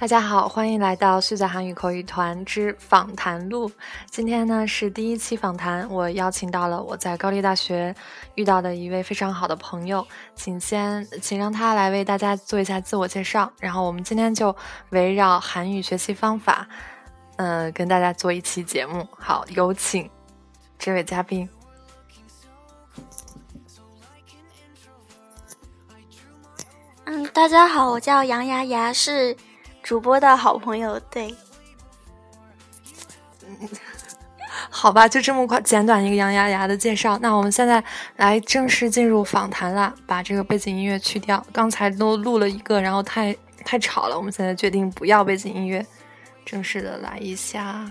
大家好，欢迎来到旭仔韩语口语团之访谈录。今天呢是第一期访谈，我邀请到了我在高丽大学遇到的一位非常好的朋友，请先请让他来为大家做一下自我介绍。然后我们今天就围绕韩语学习方法，呃，跟大家做一期节目。好，有请这位嘉宾。嗯，大家好，我叫杨牙牙，是。主播的好朋友，对，好吧，就这么快简短一个杨牙牙的介绍。那我们现在来正式进入访谈啦，把这个背景音乐去掉。刚才都录了一个，然后太太吵了。我们现在决定不要背景音乐，正式的来一下。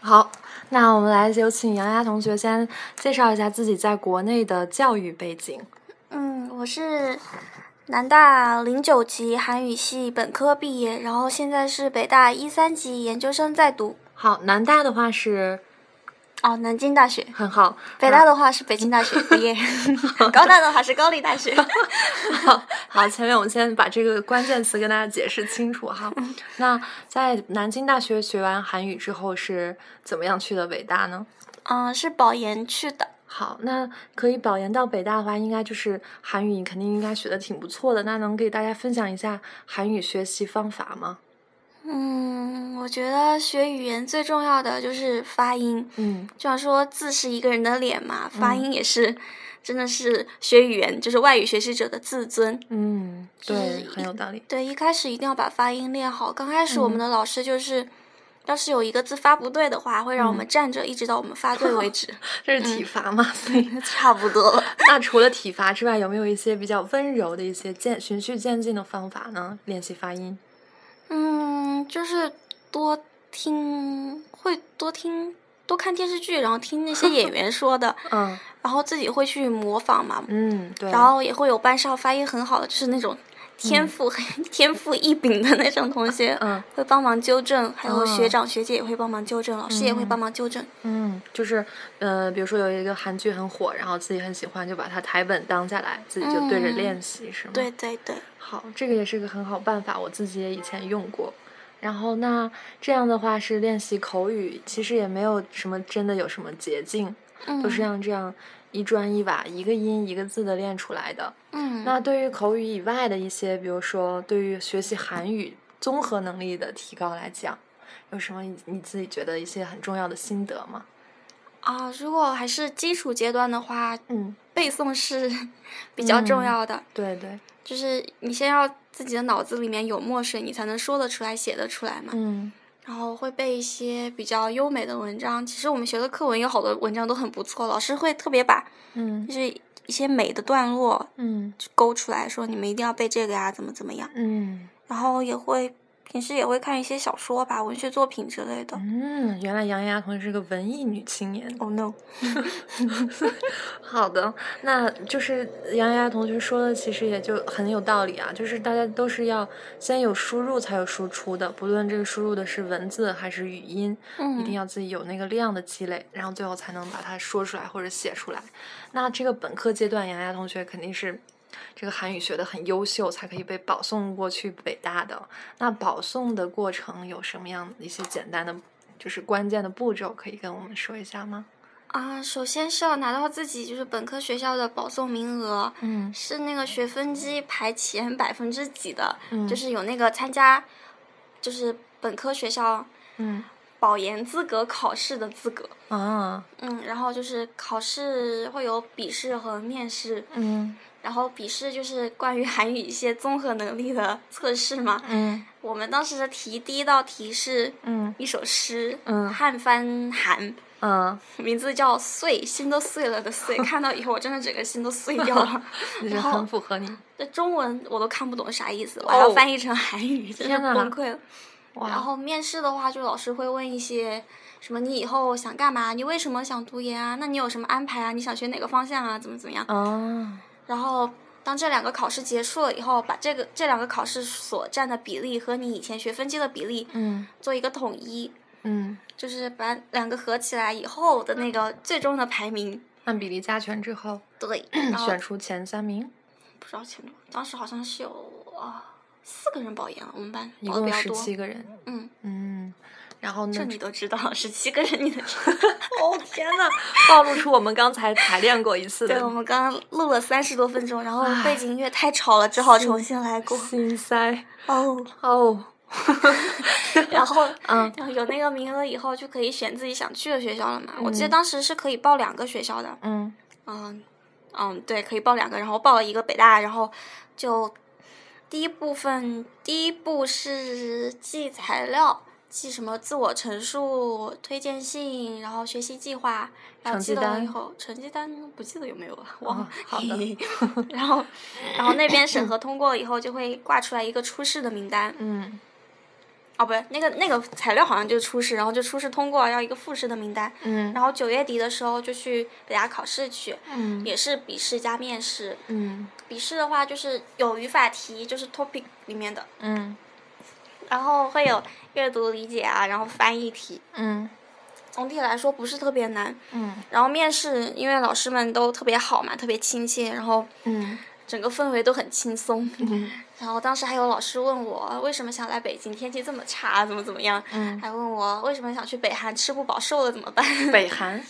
好，那我们来有请杨牙同学先介绍一下自己在国内的教育背景。嗯，我是。南大零九级韩语系本科毕业，然后现在是北大一三级研究生在读。好，南大的话是，哦，南京大学，很好。北大的话是北京大学毕业，高大的话是高丽大学。好，好，前面我们先把这个关键词跟大家解释清楚哈。那在南京大学学完韩语之后是怎么样去的北大呢？嗯，是保研去的。好，那可以保研到北大的话，应该就是韩语，你肯定应该学的挺不错的。那能给大家分享一下韩语学习方法吗？嗯，我觉得学语言最重要的就是发音。嗯，就像说字是一个人的脸嘛，发音也是，真的是学语言就是外语学习者的自尊。嗯，对，很有道理。对，一开始一定要把发音练好。刚开始我们的老师就是。要是有一个字发不对的话，会让我们站着一直到我们发对为止。这是体罚吗？所以 差不多了。那除了体罚之外，有没有一些比较温柔的一些渐循序渐进的方法呢？练习发音。嗯，就是多听，会多听，多看电视剧，然后听那些演 员说的。嗯。然后自己会去模仿嘛。嗯，对。然后也会有班上发音很好的，就是那种。天赋很 天赋异禀的那种同学，嗯，会帮忙纠正，还有学长学姐也会帮忙纠正，老师也会帮忙纠正。嗯，就是，呃，比如说有一个韩剧很火，然后自己很喜欢，就把它台本当下来，自己就对着练习，是吗？对对对。好，这个也是个很好办法，我自己也以前用过。然后那这样的话是练习口语，其实也没有什么真的有什么捷径，都是像这样。一砖一瓦，一个音一个字的练出来的。嗯，那对于口语以外的一些，比如说对于学习韩语综合能力的提高来讲，有什么你自己觉得一些很重要的心得吗？啊，如果还是基础阶段的话，嗯，背诵是 比较重要的。对对，就是你先要自己的脑子里面有墨水，你才能说得出来、写得出来嘛。嗯。然后会背一些比较优美的文章。其实我们学的课文有好多文章都很不错，老师会特别把，嗯，就是一些美的段落，嗯，勾出来说你们一定要背这个呀，怎么怎么样，嗯，然后也会。平时也会看一些小说吧，文学作品之类的。嗯，原来杨丫同学是个文艺女青年。Oh no！好的，那就是杨丫同学说的，其实也就很有道理啊。就是大家都是要先有输入才有输出的，不论这个输入的是文字还是语音，一定要自己有那个量的积累，然后最后才能把它说出来或者写出来。那这个本科阶段，杨丫同学肯定是。这个韩语学的很优秀，才可以被保送过去北大的。那保送的过程有什么样的一些简单的，就是关键的步骤，可以跟我们说一下吗？啊，首先是要拿到自己就是本科学校的保送名额，嗯，是那个学分机排前百分之几的，嗯，就是有那个参加，就是本科学校，嗯，保研资格考试的资格啊，嗯，然后就是考试会有笔试和面试，嗯。然后笔试就是关于韩语一些综合能力的测试嘛。嗯。我们当时的题第一道题是，嗯，一首诗，嗯，汉翻韩，嗯，名字叫碎，心都碎了的碎。看到以后我真的整个心都碎掉了。然后很符合你。这中文我都看不懂啥意思，我要翻译成韩语，真的崩溃了。然后面试的话，就老师会问一些什么，你以后想干嘛？你为什么想读研啊？那你有什么安排啊？你想学哪个方向啊？怎么怎么样？哦。然后，当这两个考试结束了以后，把这个这两个考试所占的比例和你以前学分机的比例，嗯，做一个统一，嗯，就是把两个合起来以后的那个最终的排名，按比例加权之后，对，选出前三名，不知道前多，当时好像是有啊四个人保研了，我们班一共十七个人。嗯。嗯，然后呢这你都知道，十七个人你都知道。哦天呐，暴露出我们刚才排练过一次。对，我们刚刚录了三十多分钟，然后背景音乐太吵了，只好重新来过。心塞。哦哦。然后，嗯，有那个名额以后，就可以选自己想去的学校了嘛。我记得当时是可以报两个学校的。嗯。嗯。嗯，对，可以报两个，然后报了一个北大，然后就。第一部分，第一步是记材料，记什么自我陈述、推荐信，然后学习计划，然后记得以后，成绩单不记得有没有了，忘了。好的。然后，然后那边审核通过了以后，就会挂出来一个初试的名单。嗯。哦，不是，那个那个材料好像就是初试，然后就初试通过要一个复试的名单。嗯。然后九月底的时候就去北大考试去。嗯。也是笔试加面试。嗯。笔试的话就是有语法题，就是 topic 里面的。嗯。然后会有阅读理解啊，然后翻译题。嗯。总体来说不是特别难。嗯。然后面试，因为老师们都特别好嘛，特别亲切，然后。嗯。整个氛围都很轻松，嗯然后当时还有老师问我为什么想来北京，天气这么差，怎么怎么样，嗯还问我为什么想去北韩，吃不饱瘦了怎么办？北韩，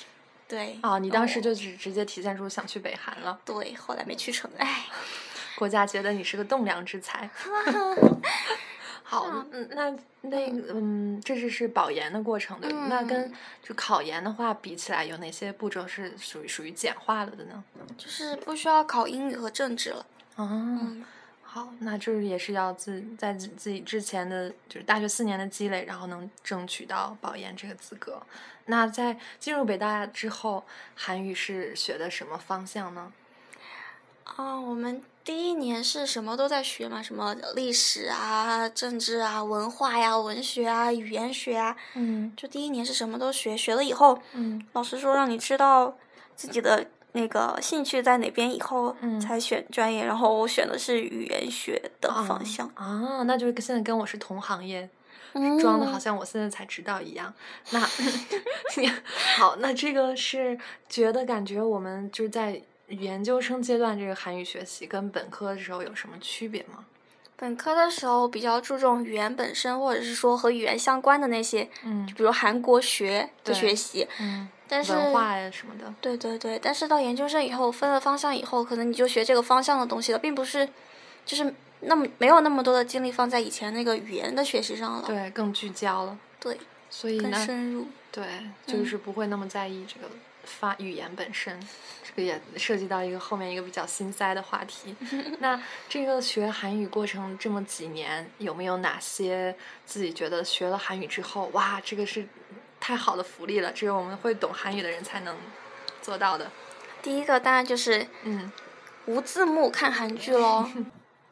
对，哦，你当时就直直接体现出想去北韩了。对，后来没去成，唉，国家觉得你是个栋梁之才。好，嗯，那那嗯，这就是保研的过程对那跟就考研的话比起来，有哪些步骤是属于属于简化了的呢？就是不需要考英语和政治了。哦，好，那就是也是要自在自自己之前的就是大学四年的积累，然后能争取到保研这个资格。那在进入北大之后，韩语是学的什么方向呢？啊，我们。第一年是什么都在学嘛，什么历史啊、政治啊、文化呀、文学啊、语言学啊。嗯。就第一年是什么都学，学了以后，嗯，老师说让你知道自己的那个兴趣在哪边，以后才选专业。然后我选的是语言学的方向。啊，那就是现在跟我是同行业，装的好像我现在才知道一样。那 好，那这个是觉得感觉我们就是在。研究生阶段这个韩语学习跟本科的时候有什么区别吗？本科的时候比较注重语言本身，或者是说和语言相关的那些，嗯，就比如韩国学的学习，嗯，但是文化呀什么的。对对对，但是到研究生以后分了方向以后，可能你就学这个方向的东西了，并不是，就是那么没有那么多的精力放在以前那个语言的学习上了。对，更聚焦了。对，所以更深入。对，就是不会那么在意这个。发语言本身，这个也涉及到一个后面一个比较心塞的话题。那这个学韩语过程这么几年，有没有哪些自己觉得学了韩语之后，哇，这个是太好的福利了，只有我们会懂韩语的人才能做到的？第一个当然就是，嗯，无字幕看韩剧喽。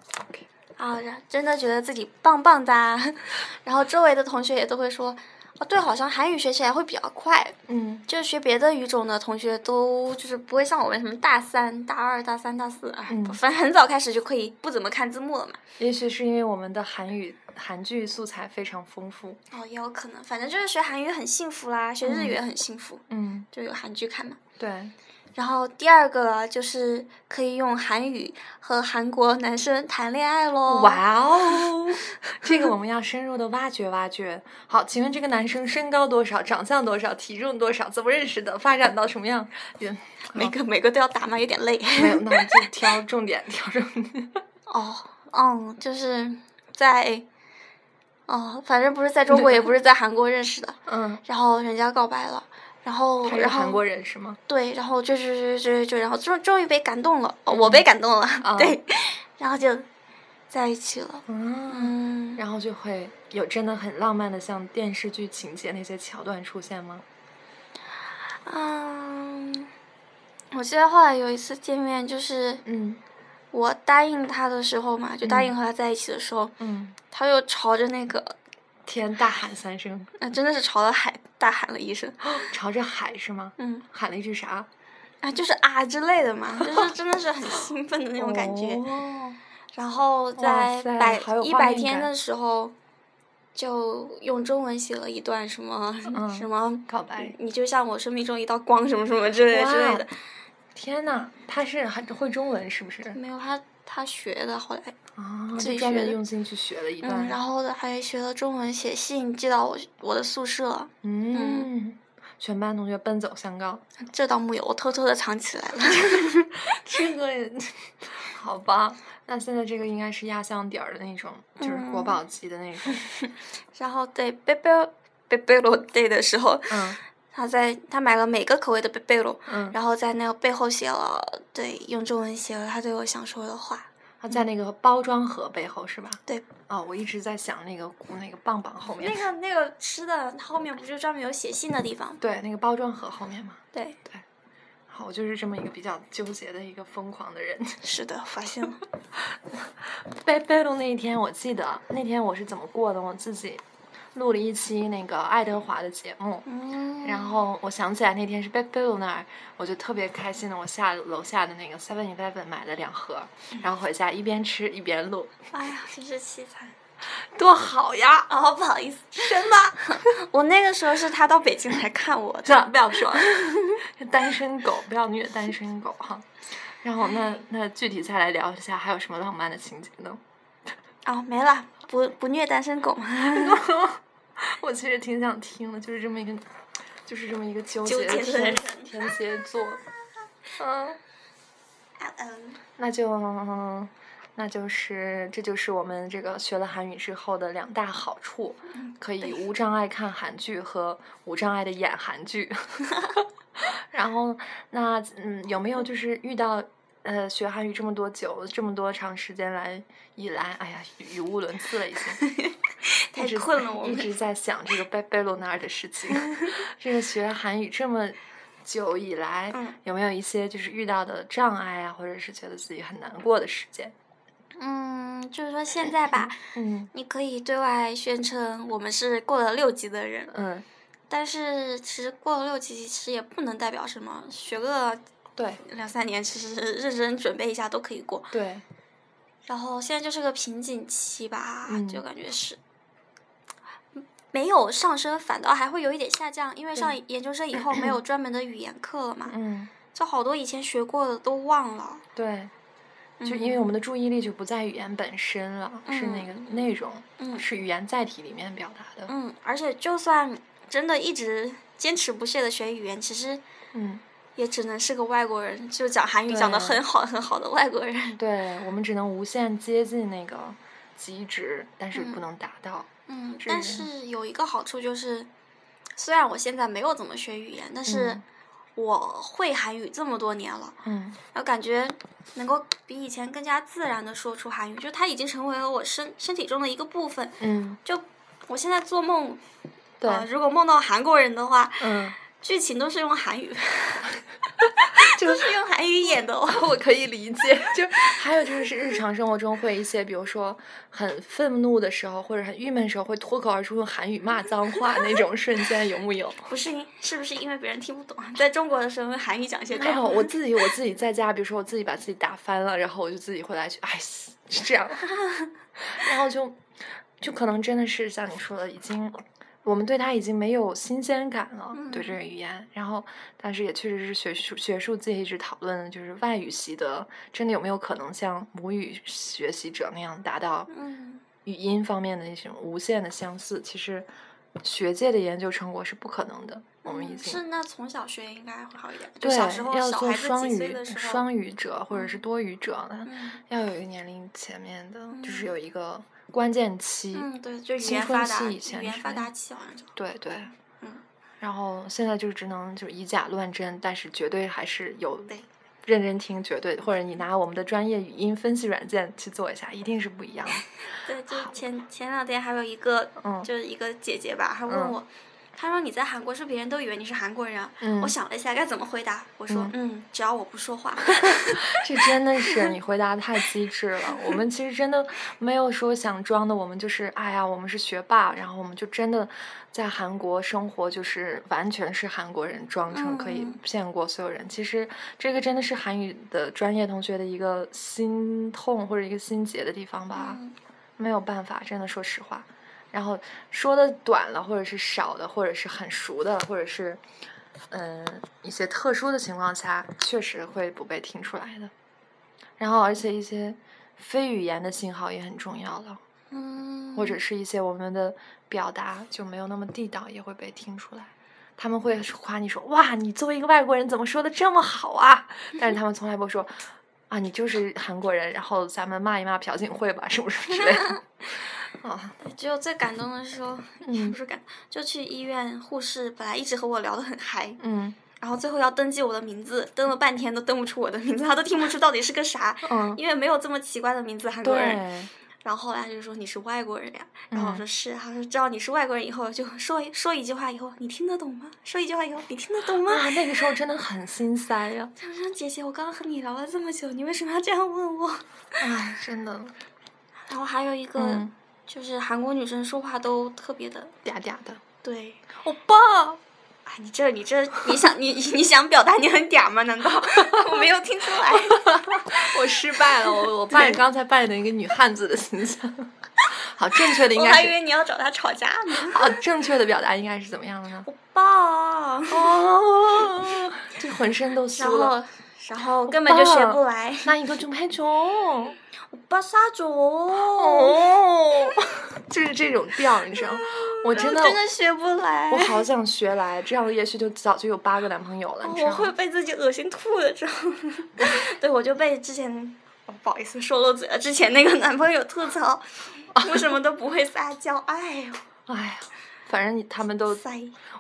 啊，真的觉得自己棒棒哒，然后周围的同学也都会说。哦，对，好像韩语学起来会比较快。嗯，就是学别的语种的同学都就是不会像我们什么大三、大二、大三、大四，哎，反正很早开始就可以不怎么看字幕了嘛。也许是因为我们的韩语韩剧素材非常丰富。哦，也有可能，反正就是学韩语很幸福啦，学日语也很幸福。嗯，就有韩剧看嘛。对。然后第二个就是可以用韩语和韩国男生谈恋爱喽！哇哦，这个我们要深入的挖掘挖掘。好，请问这个男生身高多少，长相多少，体重多少，怎么认识的，发展到什么样？每个每个都要打吗？有点累。没有，那我就挑 重点，挑重点。哦，嗯，就是在，哦，反正不是在中国，也不是在韩国认识的。嗯。然后人家告白了。然后，然后韩国人是吗？对，然后就就就就就，然后终终于被感动了，我被感动了，对，然后就在一起了。嗯，然后就会有真的很浪漫的，像电视剧情节那些桥段出现吗？嗯，我记得后来有一次见面，就是嗯，我答应他的时候嘛，就答应和他在一起的时候，嗯，他又朝着那个天大喊三声，啊真的是朝着海。大喊了一声，朝着海是吗？嗯，喊了一句啥？啊，就是啊之类的嘛，就是 真的是很兴奋的那种感觉。哦。然后在百一百天的时候，就用中文写了一段什么 什么告白，你就像我生命中一道光，什么什么之类之类的。天呐，他是还会中文是不是？没有，他他学的，后来啊，自己专门学的用心去学了一段。嗯，然后还学了中文，写信寄到我我的宿舍。嗯，全班同学奔走相告。这倒木有，我偷偷的藏起来了。这个，好吧，那现在这个应该是压箱底儿的那种，就是国宝级的那种。然后对贝贝贝贝罗 day 的时候，嗯，他在他买了每个口味的贝贝露，嗯，然后在那个背后写了，对，用中文写了他对我想说的话。他在那个包装盒背后是吧？对。哦，我一直在想那个那个棒棒后面。那个那个吃的后面不就专门有写信的地方？对，那个包装盒后面嘛。对对。好，我就是这么一个比较纠结的一个疯狂的人。是的，发现了。贝贝鲁那一天，我记得那天我是怎么过的，我自己。录了一期那个爱德华的节目，然后我想起来那天是 Bill 那儿，我就特别开心的，我下楼下的那个 Seven Eleven 买了两盒，然后回家一边吃一边录。哎呀，真是凄惨，多好呀！哦，不好意思，真的，我那个时候是他到北京来看我，的不要说，单身狗不要虐单身狗哈。然后那那具体再来聊一下，还有什么浪漫的情节呢？哦，没了，不不虐单身狗。我其实挺想听的，就是这么一个，就是这么一个纠结的天天蝎座，嗯，那就那就是这就是我们这个学了韩语之后的两大好处，可以无障碍看韩剧和无障碍的演韩剧。然后那嗯，有没有就是遇到呃学韩语这么多久，这么多长时间来以来，哎呀，语无伦次了已经。太困了，我一直在想这个贝贝罗那儿的事情。这个学韩语这么久以来，有没有一些就是遇到的障碍啊，或者是觉得自己很难过的时间？嗯，就是说现在吧，嗯，你可以对外宣称我们是过了六级的人，嗯，但是其实过了六级，其实也不能代表什么，学个对两三年，其实认真准备一下都可以过。对。然后现在就是个瓶颈期吧，就感觉是。没有上升，反倒还会有一点下降，因为上研究生以后没有专门的语言课了嘛。嗯。就好多以前学过的都忘了。对。就因为我们的注意力就不在语言本身了，是那个内容，是语言载体里面表达的。嗯，而且就算真的一直坚持不懈的学语言，其实，嗯，也只能是个外国人，就讲韩语讲的很好很好的外国人。对我们只能无限接近那个极值，但是不能达到。嗯，但是有一个好处就是，虽然我现在没有怎么学语言，但是我会韩语这么多年了，嗯，然后感觉能够比以前更加自然的说出韩语，就它已经成为了我身身体中的一个部分。嗯，就我现在做梦，对，如果梦到韩国人的话，嗯。剧情都是用韩语，就是用韩语演的，我可以理解。就还有就是日常生活中会一些，比如说很愤怒的时候，或者很郁闷的时候，会脱口而出用韩语骂脏话那种瞬间，有木有？不是，是不是因为别人听不懂？在中国的时候用韩语讲一些。没有，我自己我自己在家，比如说我自己把自己打翻了，然后我就自己会来去，哎，是这样，然后就就可能真的是像你说的，已经。我们对它已经没有新鲜感了，对这个语言。然后，但是也确实是学术学术界一直讨论，就是外语系的真的有没有可能像母语学习者那样达到语音方面的那种无限的相似？其实学界的研究成果是不可能的。我们已经是那从小学应该会好一点。对，要做双语双语者或者是多语者的，要有一个年龄前面的，就是有一个。关键期，嗯，对，就语言发达，语言发达期好像就。对对，嗯，然后现在就只能就以假乱真，但是绝对还是有认真听，绝对或者你拿我们的专业语音分析软件去做一下，一定是不一样的。对，就前前两天还有一个，嗯，就是一个姐姐吧，还问我。他说：“你在韩国，是别人都以为你是韩国人。”我想了一下，该怎么回答？我说：“嗯，只要我不说话。”这真的是你回答太机智了。我们其实真的没有说想装的，我们就是哎呀，我们是学霸，然后我们就真的在韩国生活，就是完全是韩国人，装成可以骗过所有人。其实这个真的是韩语的专业同学的一个心痛或者一个心结的地方吧。没有办法，真的说实话。然后说的短了，或者是少的，或者是很熟的，或者是嗯一些特殊的情况下，确实会不被听出来的。然后，而且一些非语言的信号也很重要了。嗯。或者是一些我们的表达就没有那么地道，也会被听出来。他们会夸你说：“哇，你作为一个外国人，怎么说的这么好啊？”但是他们从来不说：“啊，你就是韩国人。”然后咱们骂一骂朴槿惠吧，是不是之类的？啊，只有最感动的时候，嗯，不是感，就去医院，护士本来一直和我聊得很嗨，嗯，然后最后要登记我的名字，登了半天都登不出我的名字，他都听不出到底是个啥，嗯，因为没有这么奇怪的名字，韩国人。然后后来就说你是外国人呀，然后我说是，他说知道你是外国人以后就说说一句话以后你听得懂吗？说一句话以后你听得懂吗？啊，那个时候真的很心塞呀。他说姐姐，我刚刚和你聊了这么久，你为什么要这样问我？哎，真的。然后还有一个就是韩国女生说话都特别的嗲嗲的。对，欧巴。哎，你这你这你想你你想表达你很嗲吗？难道 我没有听出来？我失败了，我我扮演刚才扮演的一个女汉子的形象。好，正确的应该是。我还以为你要找他吵架呢。好，正确的表达应该是怎么样的呢？欧巴。哦。这浑身都酥了。然后根本就学不来。那一个就拍中。我巴撒种。哦。就是这种调，你知道吗？我真的 真的学不来。我好想学来，这样也许就早就有八个男朋友了。你知道吗？我会被自己恶心吐的，知道吗？对，我就被之前，不好意思说漏嘴了。之前那个男朋友吐槽，我什么都不会撒娇？哎呦，哎呀，反正你他们都，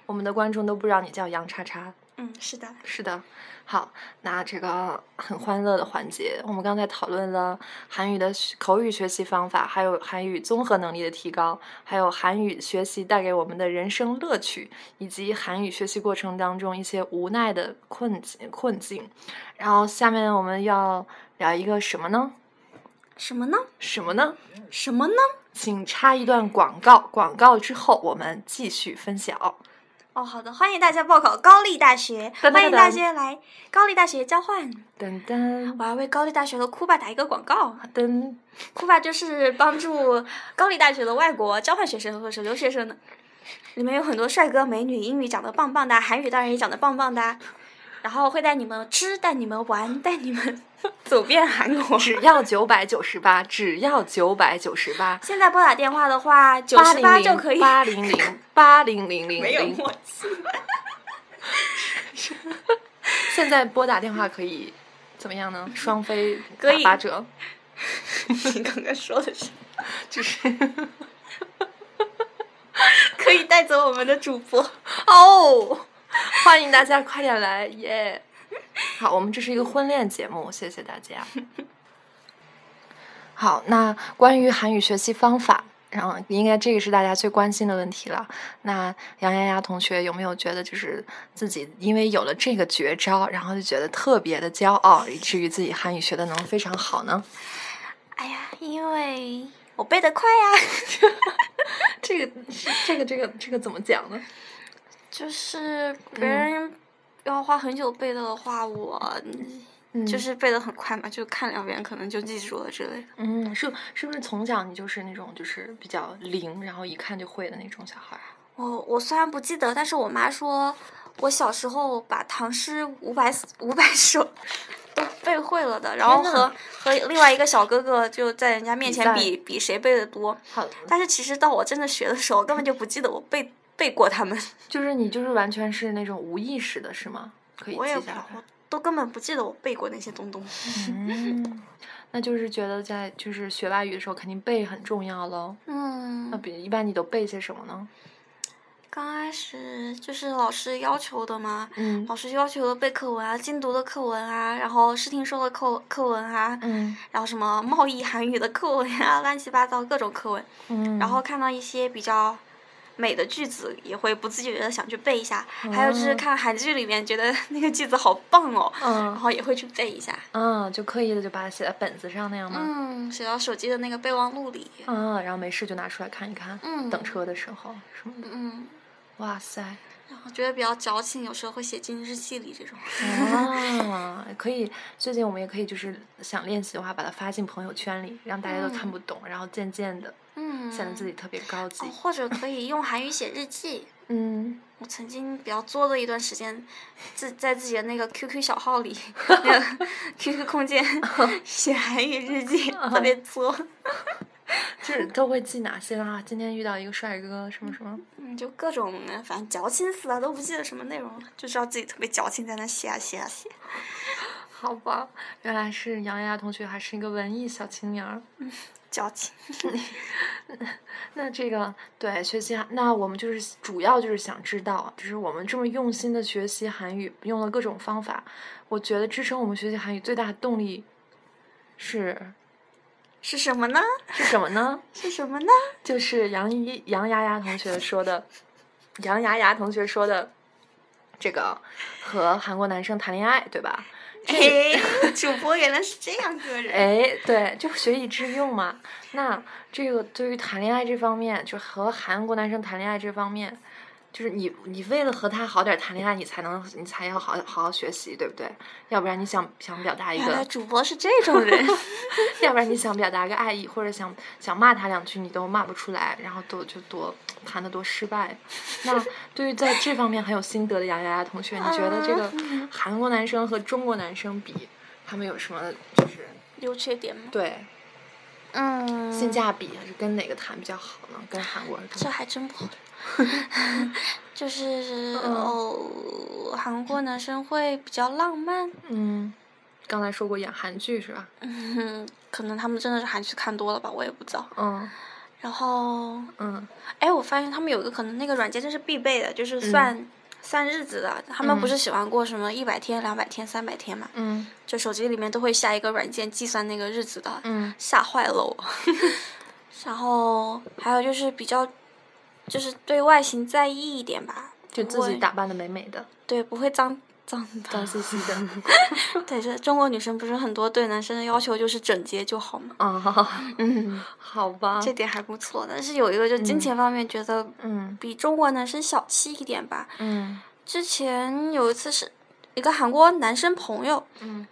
我们的观众都不知道你叫杨叉叉。嗯，是的，是的。好，那这个很欢乐的环节，我们刚才讨论了韩语的口语学习方法，还有韩语综合能力的提高，还有韩语学习带给我们的人生乐趣，以及韩语学习过程当中一些无奈的困境困境。然后下面我们要聊一个什么呢？什么呢？什么呢？什么呢？请插一段广告，广告之后我们继续分享。哦，好的，欢迎大家报考高丽大学，欢迎大家来高丽大学交换。噔噔，我要为高丽大学的酷爸打一个广告。噔，酷爸就是帮助高丽大学的外国交换学生或者留学生的，里面有很多帅哥美女，英语讲的棒棒的，韩语当然也讲的棒棒的。然后会带你们吃，带你们玩，带你们 走遍韩国。只要九百九十八，只要九百九十八。现在拨打电话的话，九十八就可以。八零零 八零零零零。没有默契。现在拨打电话可以怎么样呢？双飞 打八折。你刚刚说的是？就是可以带走我们的主播哦。欢迎大家快点来耶！好，我们这是一个婚恋节目，谢谢大家。好，那关于韩语学习方法，然后应该这个是大家最关心的问题了。那杨丫丫同学有没有觉得，就是自己因为有了这个绝招，然后就觉得特别的骄傲，以至于自己韩语学的能非常好呢？哎呀，因为我背得快呀！这个，这个，这个，这个怎么讲呢？就是别人要花很久背的话，我就是背的很快嘛，就看两遍可能就记住了之类的。嗯，是是不是从小你就是那种就是比较灵，然后一看就会的那种小孩？我我虽然不记得，但是我妈说我小时候把唐诗五百五百首 都背会了的，然后和和另外一个小哥哥就在人家面前比比谁背的多。好，但是其实到我真的学的时候，根本就不记得我背。背过他们，就是你，就是完全是那种无意识的，是吗？可以记下来。我都根本不记得我背过那些东东。嗯，那就是觉得在就是学外语的时候，肯定背很重要喽。嗯。那比一般你都背些什么呢？刚开始就是老师要求的嘛。嗯。老师要求的背课文啊，精读的课文啊，然后视听说的课课文啊。嗯。然后什么贸易韩语的课文啊，乱七八糟各种课文。嗯。然后看到一些比较。美的句子也会不自觉的想去背一下，还有就是看韩剧里面觉得 那个句子好棒哦，然后也会去背一下。嗯，就刻意的就把它写在本子上那样吗？嗯，写到手机的那个备忘录里。嗯，然后没事就拿出来看一看。嗯。等车的时候什么的。嗯。哇塞。然后觉得比较矫情，有时候会写进日记里这种。啊，可以。最近我们也可以就是想练习的话，把它发进朋友圈里，让大家都看不懂，然后渐渐的。嗯，显得自己特别高级。或者可以用韩语写日记。嗯。我曾经比较作的一段时间，自在自己的那个 QQ 小号里，那个 QQ 空间 写韩语日记，特别作。就是都会记哪些啊？今天遇到一个帅哥，什么什么？嗯，就各种，反正矫情死了，都不记得什么内容了，就知道自己特别矫情，在那写啊写啊写。好吧，原来是杨丫同学，还是一个文艺小青年儿。矫情。那这个对学习，那我们就是主要就是想知道，就是我们这么用心的学习韩语，用了各种方法，我觉得支撑我们学习韩语最大的动力是。是什么呢？是什么呢？是什么呢？就是杨一杨丫丫同学说的，杨丫丫同学说的，这个和韩国男生谈恋爱，对吧？哎，主播原来是这样个人。哎，对，就学以致用嘛。那这个对于谈恋爱这方面，就和韩国男生谈恋爱这方面。就是你，你为了和他好点谈恋爱，你才能，你才要好好好学习，对不对？要不然你想想表达一个，主播是这种人，要不然你想表达个爱意或者想想骂他两句，你都骂不出来，然后多就多谈的多失败。那 对于在这方面很有心得的杨丫丫同学，你觉得这个韩国男生和中国男生比，他们有什么就是优缺点吗？对，嗯，性价比还是跟哪个谈比较好呢？跟韩国人？这还真不好。就是哦，韩国男生会比较浪漫。嗯，刚才说过演韩剧是吧？嗯，可能他们真的是韩剧看多了吧，我也不知道。嗯。然后。嗯。哎，我发现他们有一个可能，那个软件真是必备的，就是算算日子的。他们不是喜欢过什么一百天、两百天、三百天嘛？嗯。就手机里面都会下一个软件计算那个日子的。嗯。吓坏了我。然后还有就是比较。就是对外形在意一点吧，就自己打扮的美美的，对，不会脏脏脏兮兮的。对，这中国女生不是很多对男生的要求就是整洁就好吗？啊，嗯，好吧，这点还不错。但是有一个就金钱方面觉得，嗯，比中国男生小气一点吧。嗯，之前有一次是一个韩国男生朋友，嗯，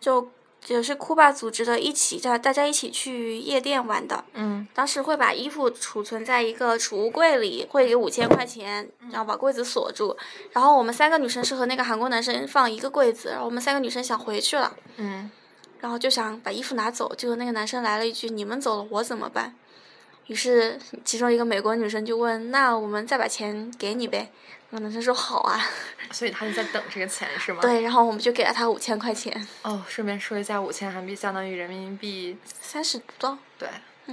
就。也是酷爸组织的，一起叫大家一起去夜店玩的。嗯。当时会把衣服储存在一个储物柜里，会给五千块钱，然后把柜子锁住。然后我们三个女生是和那个韩国男生放一个柜子，然后我们三个女生想回去了。嗯。然后就想把衣服拿走，结果那个男生来了一句：“你们走了，我怎么办？”于是其中一个美国女生就问：“那我们再把钱给你呗？”那男生说：“好啊。”所以他就在等这个钱是吗？对，然后我们就给了他五千块钱。哦，顺便说一下，五千韩币相当于人民币三十不到。对，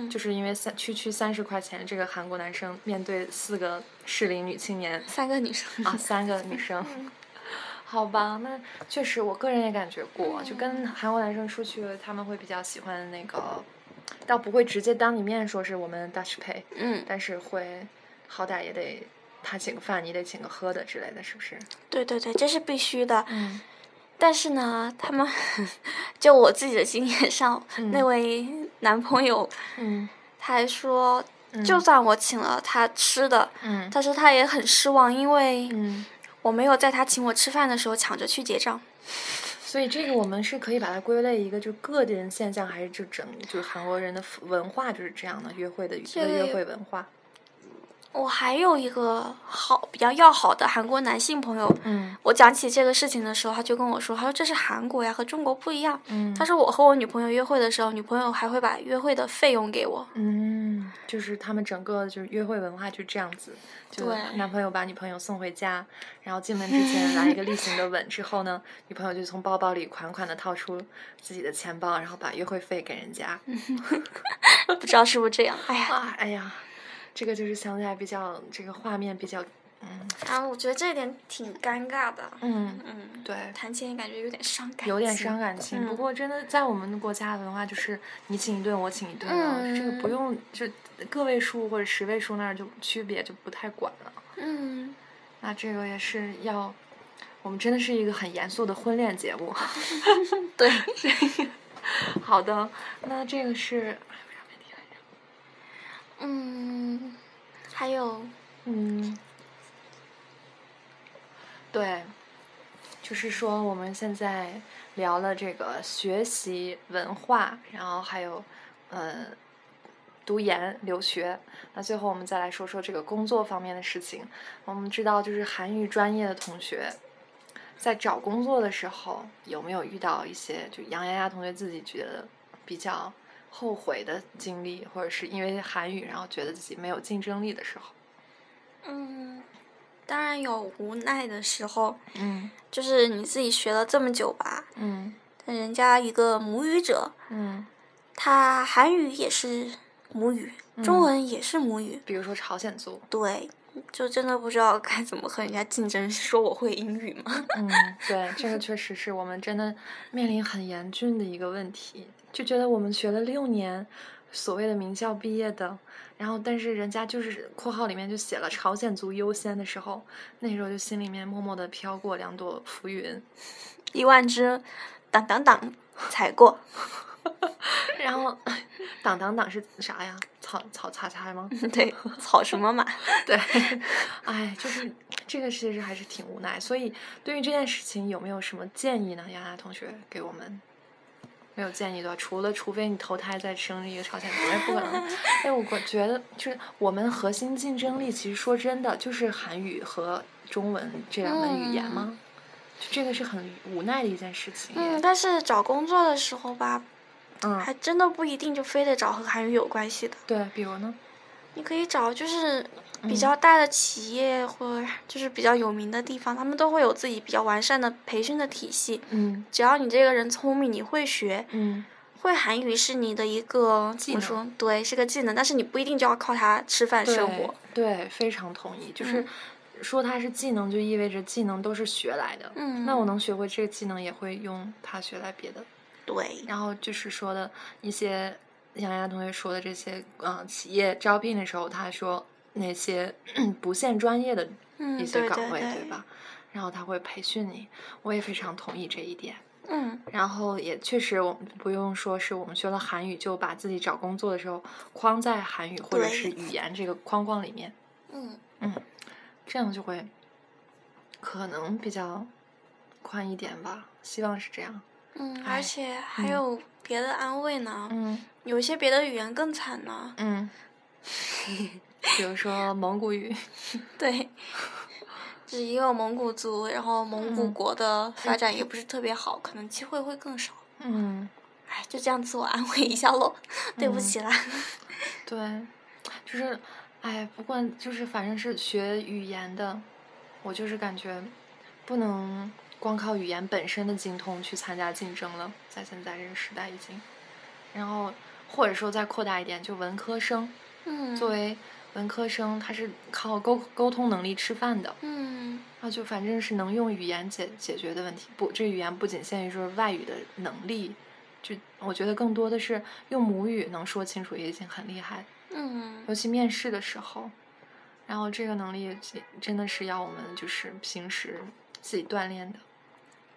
就是因为三区区三十块钱，这个韩国男生面对四个适龄女青年，三个女生啊，三个女生，好吧，那确实，我个人也感觉过，就跟韩国男生出去，他们会比较喜欢那个，倒不会直接当你面说是我们 Dutch pay，嗯，但是会好歹也得。他请个饭，你得请个喝的之类的，是不是？对对对，这是必须的。嗯。但是呢，他们就我自己的经验上，那位男朋友，嗯，他还说，就算我请了他吃的，嗯，他说他也很失望，因为嗯，我没有在他请我吃饭的时候抢着去结账。所以这个我们是可以把它归类一个就个人现象，还是就整就韩国人的文化就是这样的约会的约会文化。我还有一个好比较要好的韩国男性朋友，嗯，我讲起这个事情的时候，他就跟我说，他说这是韩国呀，和中国不一样。嗯，他说我和我女朋友约会的时候，女朋友还会把约会的费用给我。嗯，就是他们整个就是约会文化就这样子，就男朋友把女朋友送回家，然后进门之前来一个例行的吻之后呢，女朋友就从包包里款款的掏出自己的钱包，然后把约会费给人家。不知道是不是这样？哎呀，哎呀。这个就是想起来比较，这个画面比较，嗯。啊，我觉得这一点挺尴尬的。嗯嗯，对。谈钱感觉有点伤感。有点伤感情，不过真的在我们国家的文化就是你请一顿我请一顿了，这个不用就个位数或者十位数那儿就区别就不太管了。嗯。那这个也是要，我们真的是一个很严肃的婚恋节目。对。好的，那这个是。嗯，还有，嗯，对，就是说我们现在聊了这个学习文化，然后还有，呃，读研留学。那最后我们再来说说这个工作方面的事情。我们知道，就是韩语专业的同学，在找工作的时候，有没有遇到一些就杨丫丫同学自己觉得比较后悔的经历，或者是因为韩语然后觉得自己没有竞争力的时候？嗯。当然有无奈的时候，嗯，就是你自己学了这么久吧，嗯，但人家一个母语者，嗯，他韩语也是母语，中文也是母语，比如说朝鲜族，对，就真的不知道该怎么和人家竞争，说我会英语吗？嗯，对，这个确实是我们真的面临很严峻的一个问题，就觉得我们学了六年。所谓的名校毕业的，然后但是人家就是括号里面就写了朝鲜族优先的时候，那时候就心里面默默的飘过两朵浮云，一万只当当当踩过，然后挡挡挡是啥呀？草草擦擦吗？对，草什么嘛？对，哎，就是这个其实还是挺无奈。所以对于这件事情有没有什么建议呢？丫丫同学给我们。没有建议的，除了除非你投胎再生一个朝鲜族，也不可能。哎，我觉得就是我们核心竞争力，其实说真的，就是韩语和中文这两门语言吗？就这个是很无奈的一件事情。嗯，但是找工作的时候吧，嗯，还真的不一定就非得找和韩语有关系的。对，比如呢？你可以找就是。比较大的企业或就是比较有名的地方，他们都会有自己比较完善的培训的体系。嗯，只要你这个人聪明，你会学，嗯，会韩语是你的一个技能，对，是个技能，但是你不一定就要靠它吃饭生活。对，非常同意。就是说它是技能，就意味着技能都是学来的。嗯，那我能学会这个技能，也会用它学来别的。对。然后就是说的一些杨洋同学说的这些，嗯，企业招聘的时候，他说。那些 不限专业的一些岗位，对吧？然后他会培训你，我也非常同意这一点。嗯，然后也确实，我们不用说是我们学了韩语就把自己找工作的时候框在韩语或者是语言这个框框里面。嗯嗯，这样就会可能比较宽一点吧，希望是这样。嗯，而且还有别的安慰呢。嗯，有些别的语言更惨呢。嗯。比如说蒙古语，对，就是也有蒙古族，然后蒙古国的发展也不是特别好，可能机会会更少。嗯，哎，就这样自我安慰一下喽，对不起啦。对，就是，哎，不过就是反正是学语言的，我就是感觉不能光靠语言本身的精通去参加竞争了，在现在这个时代已经，然后或者说再扩大一点，就文科生，嗯，作为。文科生他是靠沟沟通能力吃饭的，嗯，那就反正是能用语言解解决的问题。不，这语言不仅限于说外语的能力，就我觉得更多的是用母语能说清楚也已经很厉害。嗯，尤其面试的时候，然后这个能力真的是要我们就是平时自己锻炼的。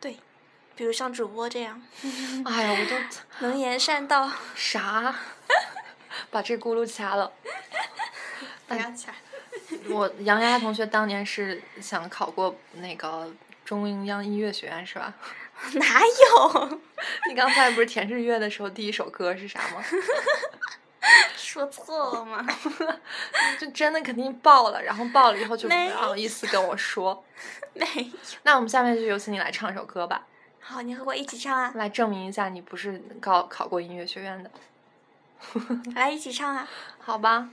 对，比如像主播这样。哎呀，我都能言善道。啥？把这轱辘掐了。不要抢！我杨丫同学当年是想考过那个中央音乐学院是吧？哪有？你刚才不是填志愿的时候第一首歌是啥吗？说错了吗？就真的肯定爆了，然后爆了以后就不好意思跟我说。没有。那我们下面就有请你来唱首歌吧。好，你和我一起唱啊！来证明一下你不是高考过音乐学院的。来一起唱啊！好吧。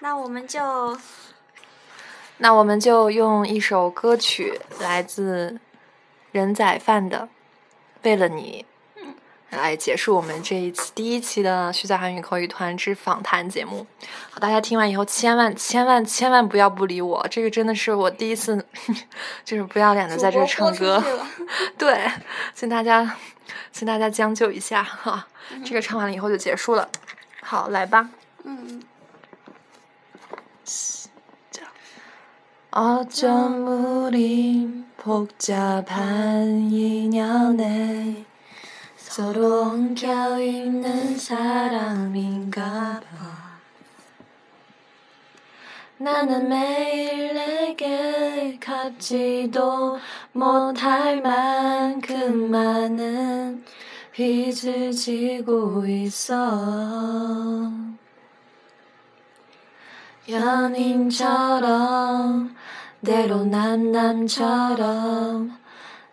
那我们就，那我们就用一首歌曲，来自人仔范的《为了你》，来结束我们这一期第一期的徐载韩语口语团之访谈节目。好，大家听完以后，千万千万千万不要不理我，这个真的是我第一次，就是不要脸的在这唱歌。对，请大家，请大家将就一下哈。这个唱完了以后就结束了。好，来吧。嗯。 어쩜 우린 복잡한 인연에 서로 엉켜 있는 사람인가 봐. 나는 매일 내게 갖지도 못할 만큼 많은 빚을 지고 있어. 연인처럼 때로 난 남처럼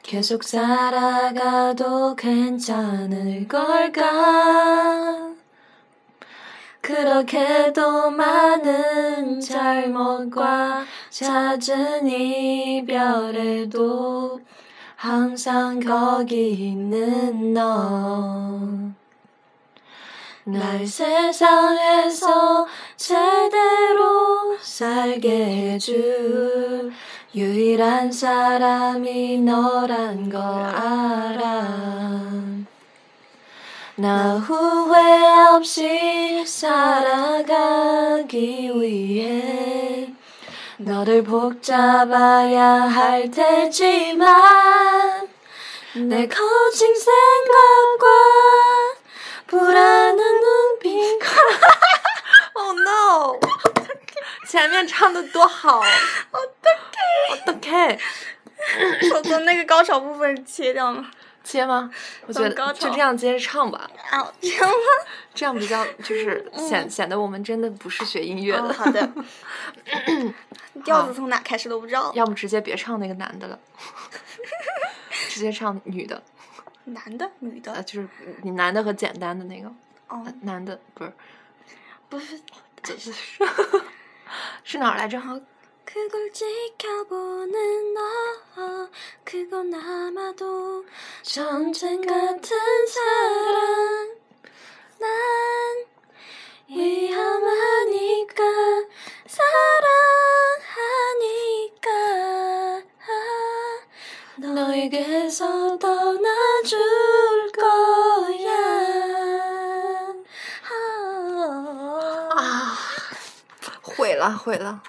계속 살아가도 괜찮을 걸까? 그렇게도 많은 잘못과 잦은 이별에도 항상 거기 있는 너. 날 세상에서 제대로 살게 해줄 유일한 사람이 너란 걸 알아 나 후회 없이 살아가기 위해 너를 복잡아야 할 테지만 내 거친 생각과 불안한 눈빛과 Oh no！前面唱的多好， OK，我从那个高潮部分切掉吗？切吗？我觉得就这样接着唱吧。切吗？这样比较就是显显得我们真的不是学音乐的。好的。调子从哪开始都不知道。要么直接别唱那个男的了，直接唱女的。男的，女的。呃，就是你男的和简单的那个。哦。男的不是，不是，是哪儿来着？ 그걸 지켜보는 너 그건 아마도 전쟁 같은 사랑 난 위험하니까 사랑하니까 너에게서 떠나줄 거야 아, 毁了毁了。